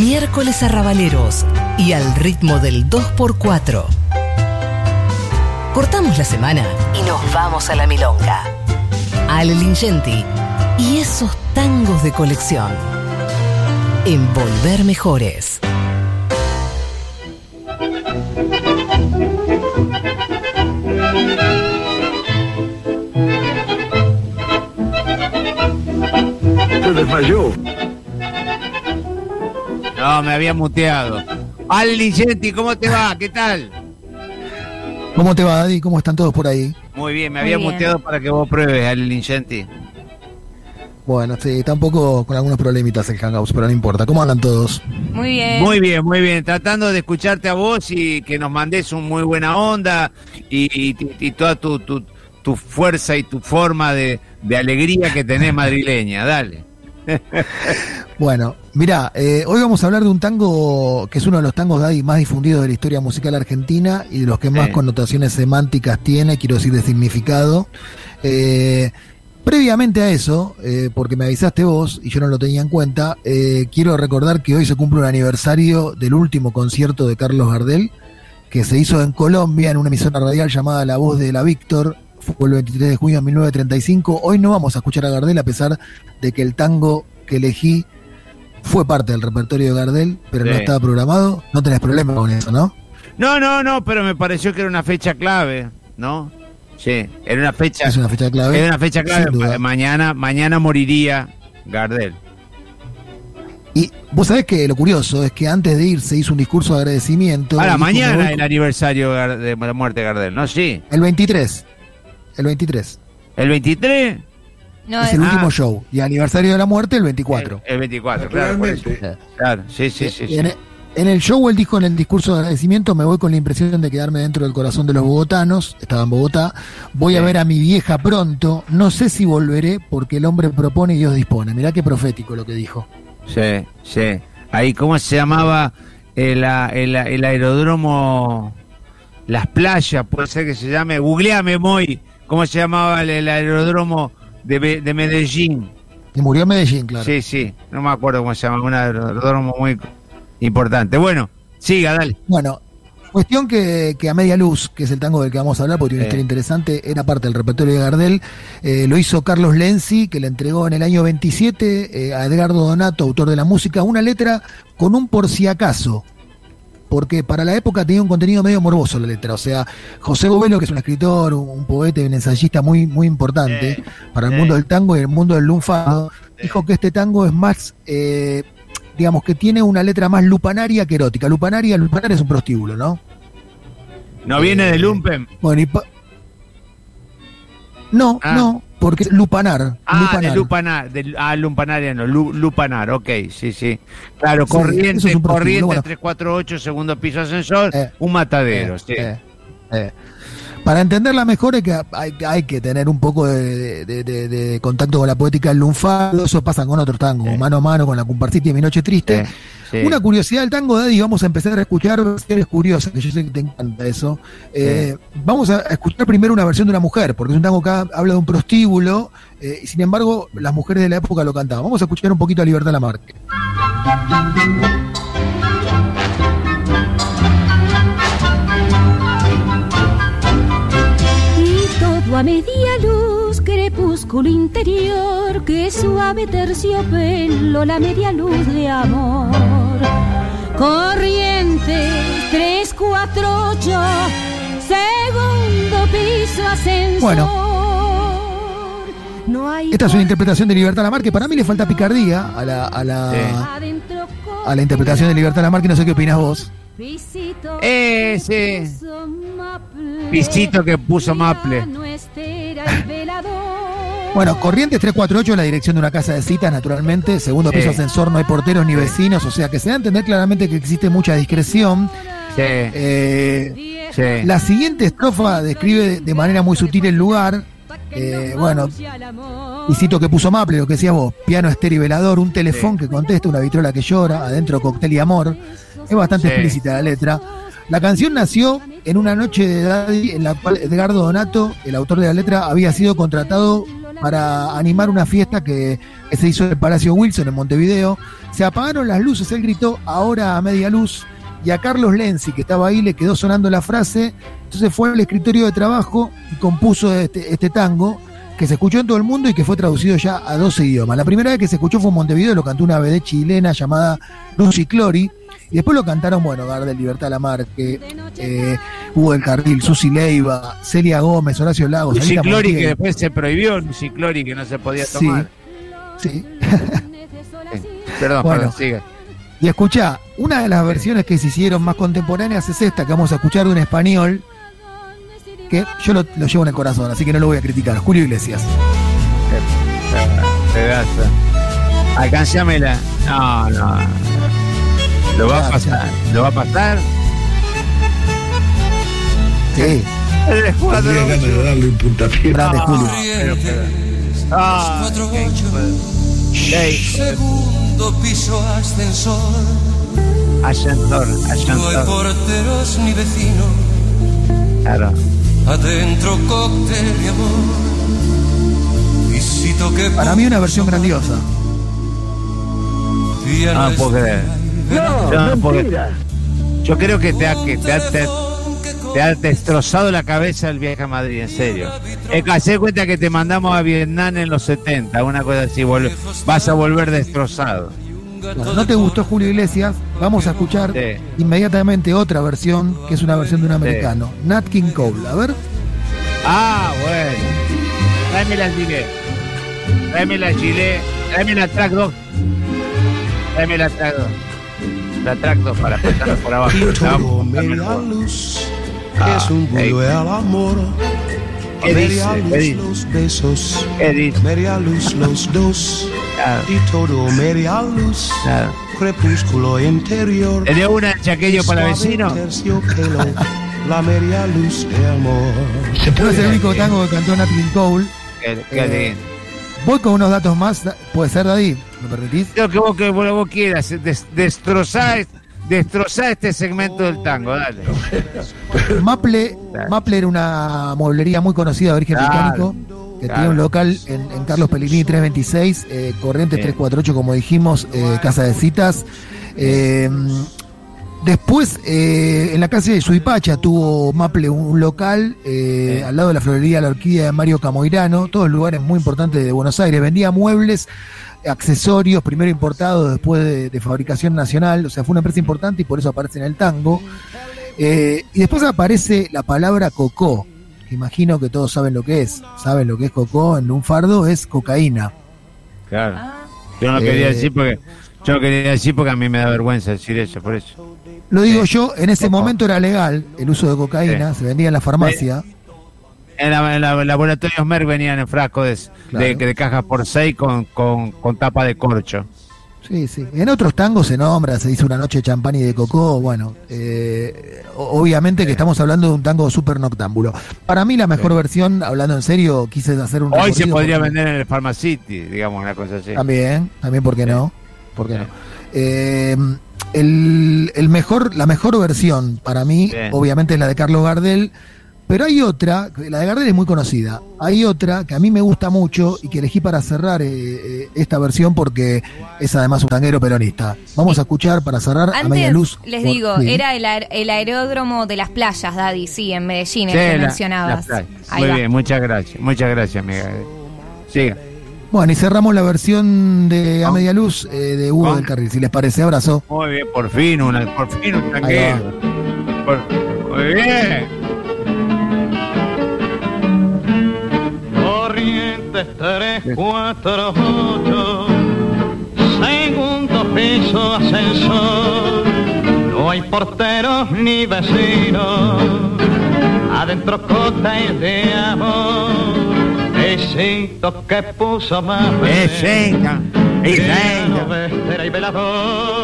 Miércoles arrabaleros y al ritmo del 2x4. Cortamos la semana y nos vamos a la milonga. Ale Lingenti y esos tangos de colección. Envolver mejores. Se desmayó. No, me había muteado. Ale Lingenti, ¿cómo te va? ¿Qué tal? ¿Cómo te va, Daddy? ¿Cómo están todos por ahí? Muy bien, me Muy había bien. muteado para que vos pruebes, Ale Lingenti. Bueno, sí, está un poco con algunos problemitas el Hangouts, pero no importa. ¿Cómo andan todos? Muy bien. Muy bien, muy bien. Tratando de escucharte a vos y que nos mandes un muy buena onda y, y- y toda tu, tu- tu fuerza y tu forma de, de alegría que tenés madrileña. Dale. Bueno, mira, hoy vamos a hablar de un tango que es uno de los tangos más difundidos de la historia musical argentina y de los que más Sí. connotaciones semánticas tiene, quiero decir de significado. Eh, previamente a eso, eh, porque me avisaste vos y yo no lo tenía en cuenta, eh, quiero recordar que hoy se cumple un aniversario del último concierto de Carlos Gardel, que se hizo en Colombia en una emisora radial llamada La Voz de la Víctor. Fue el 23 de junio de 1935. Hoy no vamos a escuchar a Gardel a pesar de que el tango que elegí fue parte del repertorio de Gardel, pero no estaba programado. No tenés problema con eso, ¿no? No, no, no, pero me pareció que era una fecha clave, ¿no? Sí, era una fecha, Es una fecha clave. era una fecha clave. Ma- Mañana, mañana moriría Gardel. Y vos sabés que lo curioso es que antes de ir se hizo un discurso de agradecimiento. Ahora, mañana el aniversario de la muerte de Gardel, ¿no? Sí. El 23. El 23. ¿El 23? No, es el último Ah. show. Y aniversario de la muerte el 24. El, el 24, claro. por eso. Realmente. Claro, sí, sí, sí. sí. En, en el show él dijo en el discurso de agradecimiento, me voy con la impresión de quedarme dentro del corazón de los bogotanos, estaba en Bogotá, voy a ver a mi vieja pronto, no sé si volveré porque el hombre propone y Dios dispone. Mirá qué profético lo que dijo. Sí, sí. Ahí, ¿cómo se llamaba el, el, el aeródromo? Las playas, puede ser que se llame. Googleame, Moy. ¿Cómo se llamaba el, el aeródromo de, de Medellín? Y murió en Medellín, claro. Sí, sí. No me acuerdo cómo se llama. Un aeródromo muy importante. Bueno, siga, dale. Bueno, cuestión que, que a media luz, que es el tango del que vamos a hablar, porque tiene una historia interesante, era parte del repertorio de Gardel. Eh, lo hizo Carlos Lenzi, que le entregó en el año 27 eh, a Edgardo Donato, autor de la música, una letra con un por si acaso. Porque para la época tenía un contenido medio morboso la letra. O sea, José Bovelo, que es un escritor, un, poeta y un ensayista muy, muy importante para el mundo del tango y el mundo del lunfardo, dijo que este tango es más, eh, digamos, que tiene una letra más lupanaria que erótica. Lupanaria, lupanar es un prostíbulo, ¿no? ¿No viene de Lumpen? Bueno, y pa- No, Ah. no, porque lupanar. Ah, lupanar. de Lupanar. De, ah. Lu- Lupanar, ok, sí, sí. Claro, Sí, corriente, es corriente, bueno. 348, segundo piso ascensor, Eh, un matadero, Eh, sí. eh, eh. Para entenderla mejor hay que, hay, hay que tener un poco de, de- de- de contacto con la poética del lunfardo. Eso pasa con otros tangos, Sí. mano a mano con la comparsita y mi noche triste. Sí, sí. Una curiosidad del tango, Daddy, vamos a empezar a escuchar versiones curiosas, que yo sé que te encanta eso. Eh, Vamos a escuchar primero una versión de una mujer, porque es un tango que ha- habla de un prostíbulo, eh, y sin embargo las mujeres de la época lo cantaban. Vamos a escuchar un poquito a Libertad Lamarque. A media luz, crepúsculo interior, que suave terciopelo, la media luz de amor. Corriente 348, segundo piso ascensor. Bueno. no hay Esta es una interpretación de Libertad Lamarque. Para mí le falta picardía a la, a la, Sí. a la interpretación de Libertad Lamarque. No sé qué opinas vos. Pisito, Eh, sí. puso Maple. Pisito que puso Maple. Bueno, Corrientes 348 es la dirección de una casa de citas, naturalmente. Segundo Sí. piso ascensor, no hay porteros ni vecinos. O sea que se da a entender claramente que existe mucha discreción. Sí, Eh, sí. La siguiente estrofa describe de manera muy sutil el lugar. Eh, bueno, y cito que puso Maple, lo que decías vos, piano estéreo y velador, un teléfono que contesta, una vitrola que llora, adentro cóctel y amor. Es bastante Sí. explícita la letra. La canción nació en una noche de Daddy en la cual Edgardo Donato, el autor de la letra, había sido contratado para animar una fiesta que, se hizo en el Palacio Wilson en Montevideo. Se apagaron las luces, él gritó ahora a media luz y a Carlos Lenzi, que estaba ahí, le quedó sonando la frase. Entonces fue al escritorio de trabajo y compuso este, este tango que se escuchó en todo el mundo y que fue traducido ya a 12 idiomas. La primera vez que se escuchó fue en Montevideo, lo cantó una BD chilena llamada Lucy Clori. Y después lo cantaron, bueno, Gardel, Libertad Lamarque, eh, Hugo del Carril, Susi Leiva, Celia Gómez, Horacio Lagos. Lucy Anita Clori, que después se prohibió, Lucy Clori, que no se podía Sí, tomar. sí. Perdón, Bueno. perdón, sigue. Y escuchá, una de las versiones que se hicieron más contemporáneas es esta que vamos a escuchar de un español que yo lo, lo llevo en el corazón, así que no lo voy a criticar. Julio Iglesias. Pedazo. Alcanzámela. No, no. Lo va a pasar. Lo va a pasar. Sí, Tendría ganas de darle un puntapié. grande Julio. Pero, pero- Ah, de- Segundo piso ascensor, Ascensor, no hay ascensor. porteros ni vecinos, Claro. adentro cóctel de amor. Visito que Para mí una versión grandiosa. día No no puedo creer. No, No, porque-. Yo creo que te ha, que te ha, te- te ha destrozado la cabeza el viaje a Madrid, en serio. Es que hacé cuenta que te mandamos a Vietnam en los 70, una cosa así, vol- vas a volver destrozado. ¿No te gustó Julio Iglesias? Vamos a escuchar Sí. inmediatamente otra versión, que es una versión de un americano, Nat King Cole. A ver, Ah, bueno. Tráeme la gilet. Tráeme la gilet. Tráeme la track 2. Tráeme la track 2. 2 para pasarla por abajo. Y todo media luz Ah, es un vuelo al amor. ¿Qué media dice? luz ¿Qué dice? los besos, ¿Qué dice? media luz los dos. Nada, Y todo media luz, nada. crepúsculo interior. ¿Tenés una chaqueño para vecino? terciopelo, la media luz de amor. Se no es el único tango que cantó Nat King Cole. Qué, qué Eh. Voy con unos datos más. ¿Puede ser, Daddy? ¿Me permitís? Lo que vos, que vos, vos quieras, des- destrozar, destrozar este segmento del tango, dale. Maple. Maple era una mueblería muy conocida de origen británico, que tenía un local en, en Carlos Pellegrini 326, eh, Corrientes Sí. 348, como dijimos, eh, Casa de Citas. Eh, después, eh, en la calle de Suipacha tuvo Maple un, local eh, Sí. al lado de la florería La Orquídea de Mario Camoirano, todos lugares muy importantes de Buenos Aires. Vendía muebles, accesorios, primero importados, después de, de fabricación nacional, o sea, fue una empresa importante y por eso aparece en el tango. Eh, y después aparece la palabra cocó, que imagino que todos saben lo que es. Saben lo que es cocó en un fardo, es cocaína. Claro. Yo no quería Eh, decir porque yo no quería decir porque a mí me da vergüenza decir eso, por eso. Lo digo Sí. yo, en ese momento era legal el uso de cocaína, se vendía en la farmacia. En, la- en la- en laboratorios Merck venían en frascos de, Claro. de, de cajas por seis con, con, con tapa de corcho. Sí, sí. En otros tangos se nombra, se dice una noche de champán y de cocó. Bueno, eh, obviamente que estamos hablando de un tango súper noctámbulo. Para mí la mejor versión, hablando en serio, quise hacer un Hoy se podría porque- vender en el Pharmacity, digamos, una cosa así. También, también, ¿por qué no? ¿Por qué no? Eh, el, el mejor, la mejor versión para mí, obviamente, es la de Carlos Gardel, pero hay otra, la de Gardel es muy conocida, hay otra que a mí me gusta mucho y que elegí para cerrar eh, eh, esta versión porque es además un tanguero peronista. Vamos a escuchar para cerrar a media luz. les por- digo, sí. era el, aer- el aeródromo de las playas, Daddy, sí, en Medellín, el Sí, que la- mencionabas. la playa. Ahí Muy va. bien, muchas gracias. Muchas gracias, amiga. Siga. Bueno, y cerramos la versión de A. Media Luz eh, de Hugo del Carril. Si les parece, abrazo. Muy bien, por fin, una, por fin un. Por- muy bien. Corrientes 348, segundo piso ascensor. No hay porteros ni vecinos, adentro cóctel de amor. Besito que puso más Es seca. Es seca. Vestera y velador.